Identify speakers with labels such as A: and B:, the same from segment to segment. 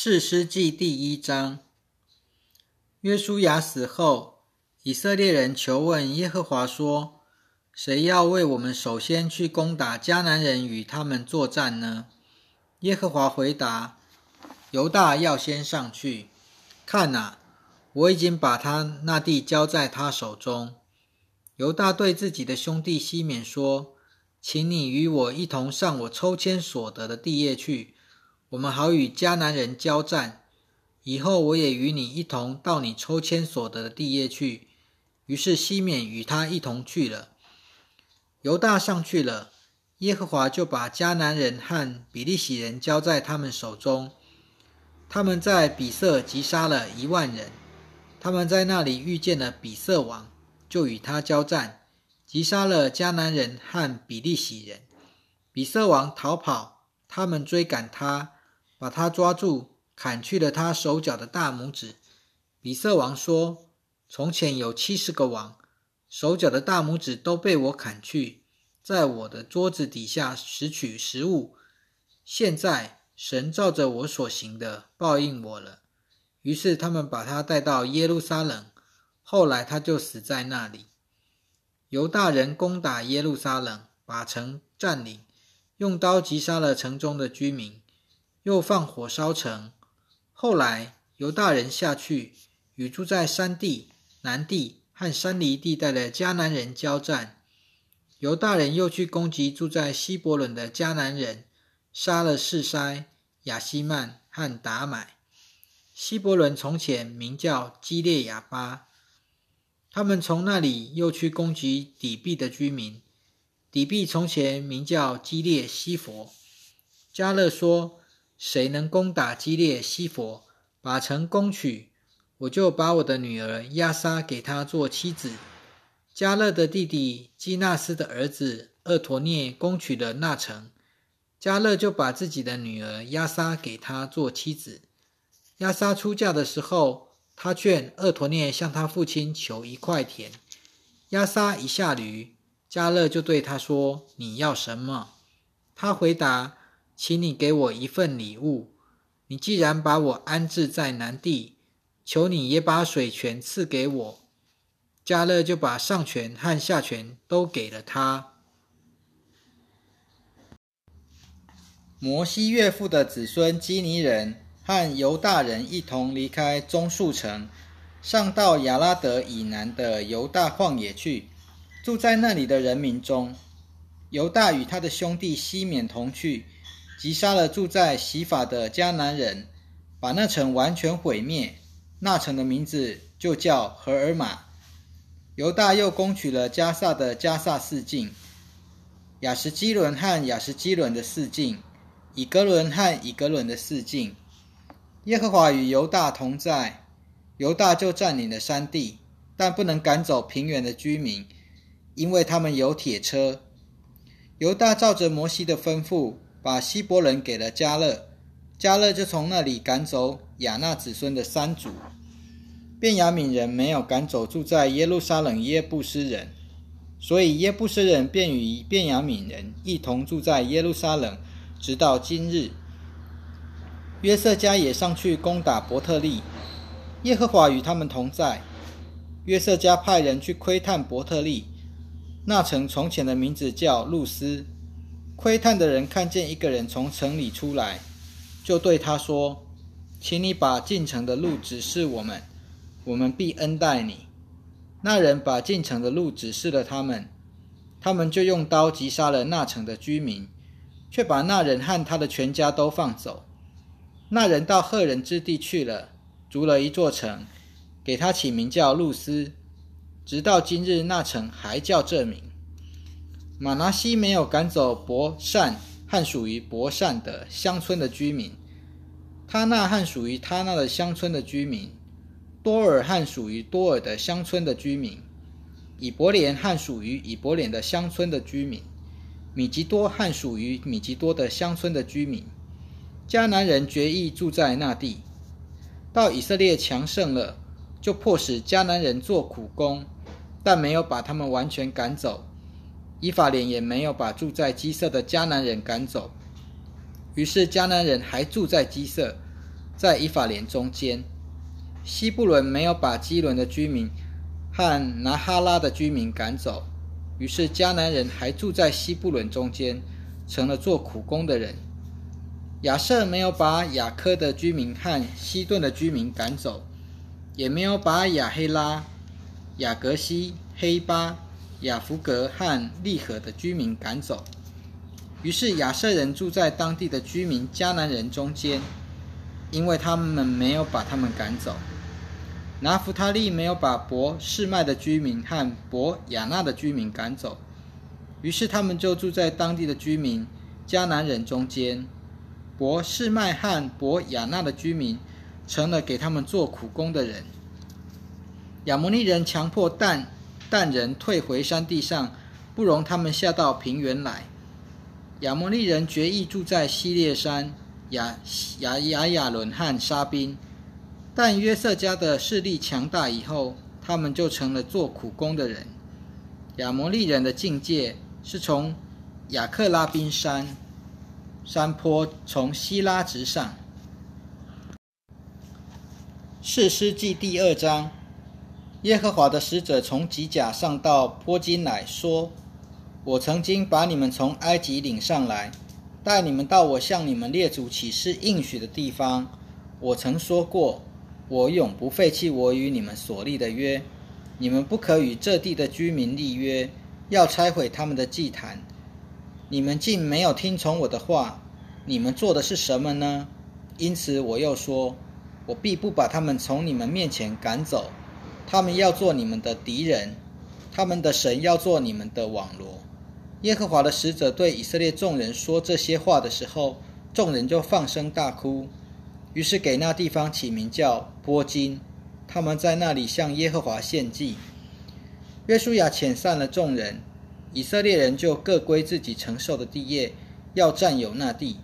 A: 士师记第一章。约书亚死后，以色列人求问耶和华说：“谁要为我们首先去攻打迦南人，与他们作战呢？”耶和华回答：“犹大要先上去。看哪，我已经把他那地交在他手中。”犹大对自己的兄弟西缅说：“请你与我一同上我抽签所得的地业去。”我们好与迦南人交战，以后我也与你一同到你抽签所得的地业去。于是西缅与他一同去了。犹大上去了，耶和华就把迦南人和比利洗人交在他们手中。他们在比色击杀了一万人。他们在那里遇见了比色王，就与他交战，击杀了迦南人和比利洗人。比色王逃跑，他们追赶他。把他抓住，砍去了他手脚的大拇指。比色王说：“从前有七十个王，手脚的大拇指都被我砍去，在我的桌子底下拾取食物。现在神照着我所行的报应我了。”于是他们把他带到耶路撒冷，后来他就死在那里。犹大人攻打耶路撒冷，把城占领，用刀击杀了城中的居民。又放火烧城。后来犹大人下去，与住在山地、南地和山梨地带的迦南人交战。犹大人又去攻击住在希伯伦的迦南人，杀了士筛、亚西曼和达买。希伯伦从前名叫基列亚巴。他们从那里又去攻击底壁的居民。底壁从前名叫基列西佛。加勒说。谁能攻打基列西佛，把城攻取，我就把我的女儿亚莎给他做妻子。加勒的弟弟基纳斯的儿子厄陀涅攻取了那城，加勒就把自己的女儿亚莎给他做妻子。亚莎出嫁的时候，他劝厄陀涅向他父亲求一块田。亚莎一下驴，加勒就对他说：“你要什么？”他回答。请你给我一份礼物。你既然把我安置在南地，求你也把水泉赐给我。加勒就把上泉和下泉都给了他。摩西岳父的子孙基尼人和犹大人一同离开棕树城，上到亚拉德以南的犹大旷野去，住在那里的人民中。犹大与他的兄弟西缅同去。击杀了住在洗法的迦南人，把那城完全毁灭。那城的名字就叫荷尔玛。犹大又攻取了加萨的加萨四境，亚什基伦和亚什基伦的四境，以格伦和以格伦的四境。耶和华与犹大同在，犹大就占领了山地，但不能赶走平原的居民，因为他们有铁车。犹大照着摩西的吩咐。把希伯人给了加勒，加勒就从那里赶走亚纳子孙的三族。便雅悯人没有赶走住在耶路撒冷耶布斯人，所以耶布斯人便与便雅悯人一同住在耶路撒冷，直到今日。约瑟家也上去攻打伯特利，耶和华与他们同在。约瑟家派人去窥探伯特利，那城从前的名字叫露丝。窥探的人看见一个人从城里出来，就对他说：“请你把进城的路指示我们，我们必恩待你。”那人把进城的路指示了他们，他们就用刀击杀了那城的居民，却把那人和他的全家都放走。那人到赫人之地去了，筑了一座城，给他起名叫露丝，直到今日，那城还叫这名。马拿西没有赶走伯善和属于伯善的乡村的居民，他那和属于他那的乡村的居民，多尔和属于多尔的乡村的居民，以伯莲和属于以伯莲的乡村的居民，米吉多和属于米吉多的乡村的居民，迦南人决意住在那地。到以色列强盛了，就迫使迦南人做苦工，但没有把他们完全赶走。以法莲也没有把住在基色的迦南人赶走，于是迦南人还住在基色，在以法莲中间。西布伦没有把基伦的居民和拿哈拉的居民赶走，于是迦南人还住在西布伦中间，成了做苦工的人。亚瑟没有把雅科的居民和西顿的居民赶走，也没有把亚黑拉、雅格西、黑巴、雅弗格和利河的居民赶走。于是亚瑟人住在当地的居民迦南人中间，因为他们没有把他们赶走。拿弗他利没有把伯示麦的居民和伯亚纳的居民赶走，于是他们就住在当地的居民迦南人中间。伯示麦和伯亚纳的居民成了给他们做苦工的人。亚摩利人强迫但但人退回山地上，不容他们下到平原来。亚摩利人决意住在西列山、亚亚亚亚伦和沙宾。但约瑟家的势力强大以后，他们就成了做苦工的人。亚摩利人的境界是从雅克拉宾山山坡从希拉直上。士师记第二章，耶和华的使者从吉甲上到坡金来说：“我曾经把你们从埃及领上来，带你们到我向你们列祖起誓应许的地方。我曾说过。”我永不废弃我与你们所立的约，你们不可与这地的居民立约，要拆毁他们的祭坛。你们竟没有听从我的话，你们做的是什么呢？因此我又说，我必不把他们从你们面前赶走，他们要做你们的敌人，他们的神要做你们的网罗。耶和华的使者对以色列众人说这些话的时候，众人就放声大哭。于是给那地方起名叫波金，他们在那里向耶和华献祭。约书亚遣散了众人，以色列人就各归自己承受的地业，要占有那地。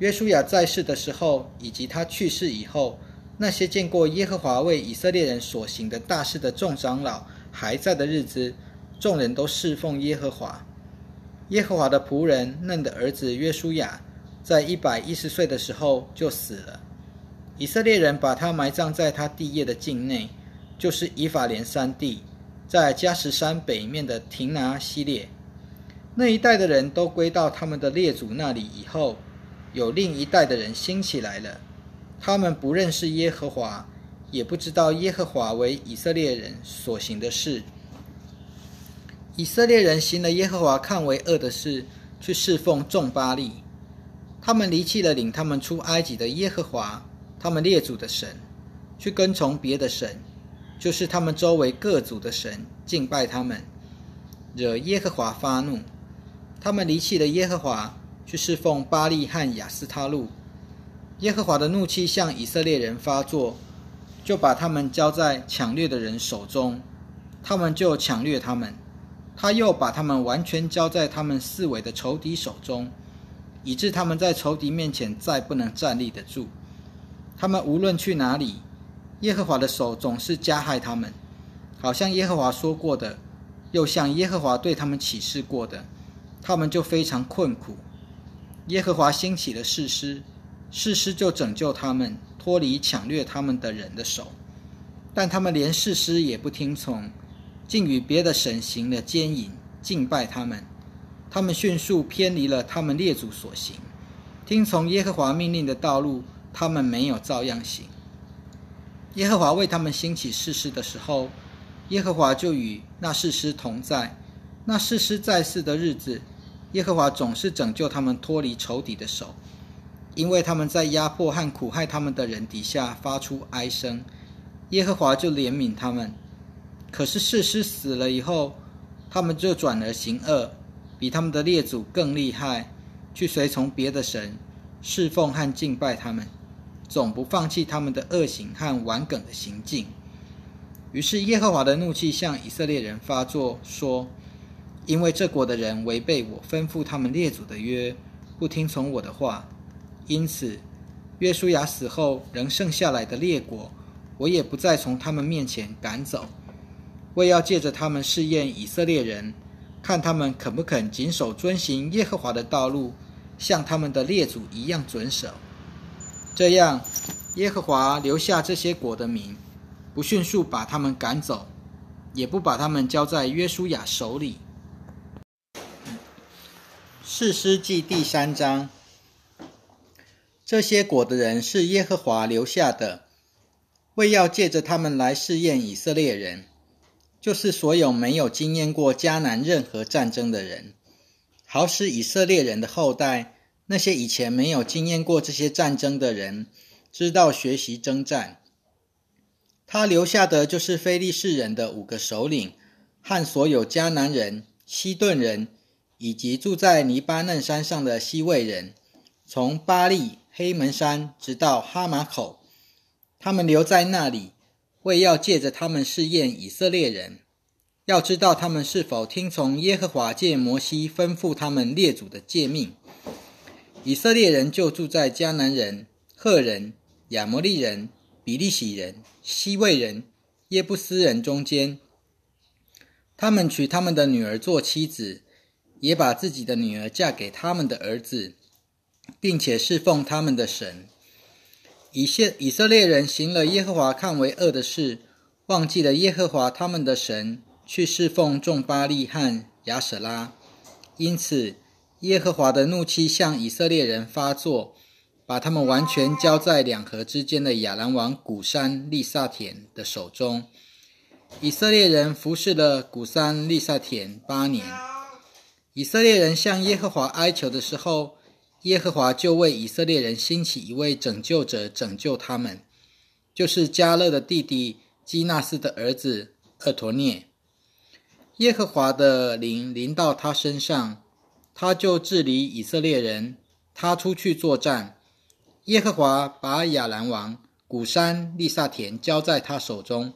A: 约书亚在世的时候，以及他去世以后，那些见过耶和华为以色列人所行的大事的众长老还在的日子，众人都侍奉耶和华。耶和华的仆人嫩的儿子约书亚。在一百一十岁的时候就死了。以色列人把他埋葬在他地业的境内，就是以法莲山地，在加什山北面的廷拿西列。那一代的人都归到他们的列祖那里以后，有另一代的人兴起来了。他们不认识耶和华，也不知道耶和华为以色列人所行的事。以色列人行了耶和华看为恶的事，去侍奉众巴利。他们离弃了领他们出埃及的耶和华，他们列祖的神，去跟从别的神，就是他们周围各族的神，敬拜他们，惹耶和华发怒。他们离弃了耶和华，去侍奉巴利和亚斯他路。耶和华的怒气向以色列人发作，就把他们交在抢掠的人手中，他们就抢掠他们。他又把他们完全交在他们四围的仇敌手中。以致他们在仇敌面前再不能站立得住。他们无论去哪里，耶和华的手总是加害他们，好像耶和华说过的，又像耶和华对他们启示过的，他们就非常困苦。耶和华兴起了誓师，士师就拯救他们，脱离抢掠他们的人的手。但他们连士师也不听从，竟与别的神行了奸淫，敬拜他们。他们迅速偏离了他们列祖所行，听从耶和华命令的道路，他们没有照样行。耶和华为他们兴起誓师的时候，耶和华就与那誓师同在。那誓师在世的日子，耶和华总是拯救他们脱离仇敌的手，因为他们在压迫和苦害他们的人底下发出哀声，耶和华就怜悯他们。可是誓师死了以后，他们就转而行恶。比他们的列祖更厉害，去随从别的神，侍奉和敬拜他们，总不放弃他们的恶行和顽梗的行径。于是耶和华的怒气向以色列人发作，说：“因为这国的人违背我吩咐他们列祖的约，不听从我的话，因此约书亚死后仍剩下来的列国，我也不再从他们面前赶走，为要借着他们试验以色列人。”看他们肯不肯谨守遵行耶和华的道路，像他们的列祖一样遵守。这样，耶和华留下这些国的名，不迅速把他们赶走，也不把他们交在约书亚手里。士师记第三章，这些果的人是耶和华留下的，为要借着他们来试验以色列人，就是所有没有经验过迦南任何战争的人，好使以色列人的后代，那些以前没有经验过这些战争的人。知道学习征战，他留下的就是非利士人的五个首领和所有迦南人、西顿人，以及住在黎巴嫩山上的西魏人，从巴利黑门山直到哈马口，他们留在那里，为要借着他们试验以色列人，要知道他们是否听从耶和华借摩西吩咐他们列祖的诫命。以色列人就住在迦南人、赫人。亚摩利人、比利洗人、西魏人、耶布斯人中间，他们娶他们的女儿做妻子，也把自己的女儿嫁给他们的儿子，并且侍奉他们的神。以色以色列人行了耶和华看为恶的事，忘记了耶和华他们的神，去侍奉众巴利和亚舍拉，因此耶和华的怒气向以色列人发作。把他们完全交在两河之间的亚兰王古山利萨田的手中。以色列人服侍了古山利萨田八年。以色列人向耶和华哀求的时候，耶和华就为以色列人兴起一位拯救者，拯救他们，就是加勒的弟弟基纳斯的儿子厄陀涅。耶和华的灵临到他身上，他就治理以色列人，他出去作战。耶和华把亚兰王古山利萨田交在他手中，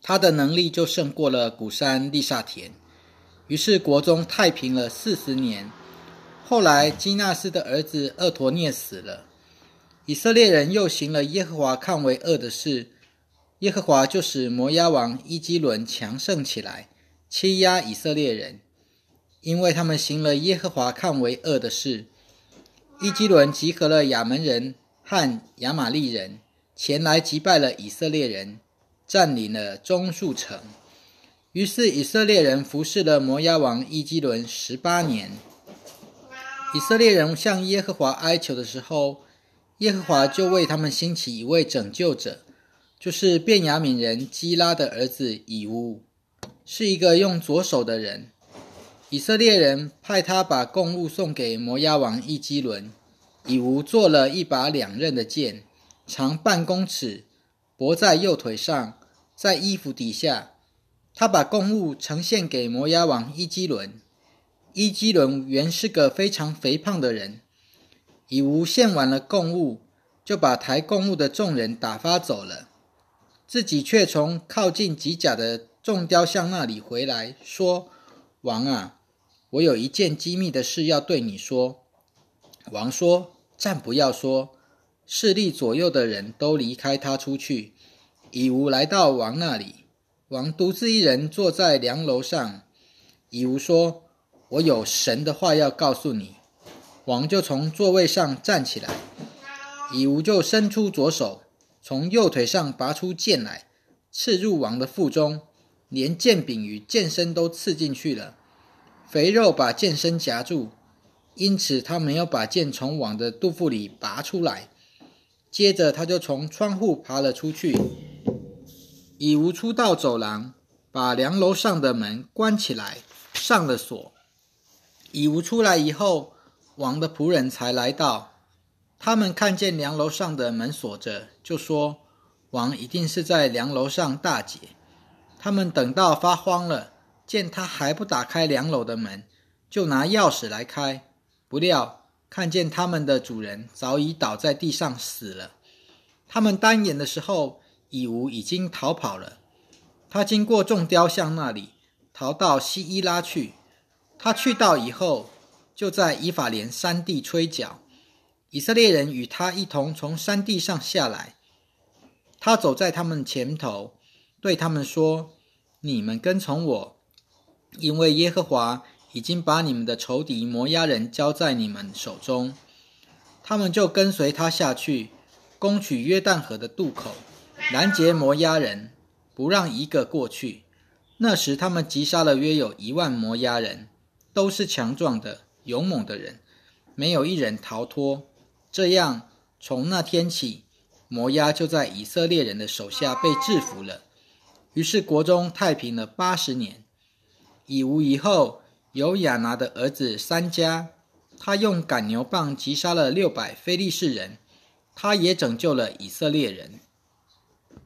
A: 他的能力就胜过了古山利萨田。于是国中太平了四十年。后来基纳斯的儿子厄陀涅死了，以色列人又行了耶和华看为恶的事。耶和华就使摩押王伊基伦强盛起来，欺压以色列人，因为他们行了耶和华看为恶的事。伊基伦集合了亚门人和亚玛利人，前来击败了以色列人，占领了中树城。于是以色列人服侍了摩押王伊基伦十八年。以色列人向耶和华哀求的时候，耶和华就为他们兴起一位拯救者，就是便雅悯人基拉的儿子以乌，是一个用左手的人。以色列人派他把贡物送给摩押王伊基伦，以无做了一把两刃的剑，长半公尺，脖在右腿上，在衣服底下。他把贡物呈现给摩押王伊基伦。伊基伦原是个非常肥胖的人，以无献完了贡物，就把抬贡物的众人打发走了，自己却从靠近吉甲的众雕像那里回来，说：“王啊！”我有一件机密的事要对你说。王说：“暂不要说。”势力左右的人都离开他出去。以吾来到王那里，王独自一人坐在梁楼上。以吾说：“我有神的话要告诉你。”王就从座位上站起来，以吾就伸出左手，从右腿上拔出剑来，刺入王的腹中，连剑柄与剑身都刺进去了。肥肉把剑身夹住，因此他没有把剑从王的肚腹里拔出来。接着，他就从窗户爬了出去，以无出到走廊，把梁楼上的门关起来，上了锁。以无出来以后，王的仆人才来到。他们看见梁楼上的门锁着，就说：“王一定是在梁楼上大解。”他们等到发慌了。见他还不打开梁楼的门，就拿钥匙来开。不料看见他们的主人早已倒在地上死了。他们单眼的时候，以吾已经逃跑了。他经过众雕像那里，逃到西伊拉去。他去到以后，就在以法莲山地吹角。以色列人与他一同从山地上下来。他走在他们前头，对他们说：“你们跟从我。”因为耶和华已经把你们的仇敌摩押人交在你们手中，他们就跟随他下去，攻取约旦河的渡口，拦截摩押人，不让一个过去。那时他们击杀了约有一万摩押人，都是强壮的、勇猛的人，没有一人逃脱。这样，从那天起，摩押就在以色列人的手下被制服了。于是国中太平了八十年。以无以后，有亚拿的儿子三家，他用赶牛棒击杀了六百非利士人，他也拯救了以色列人。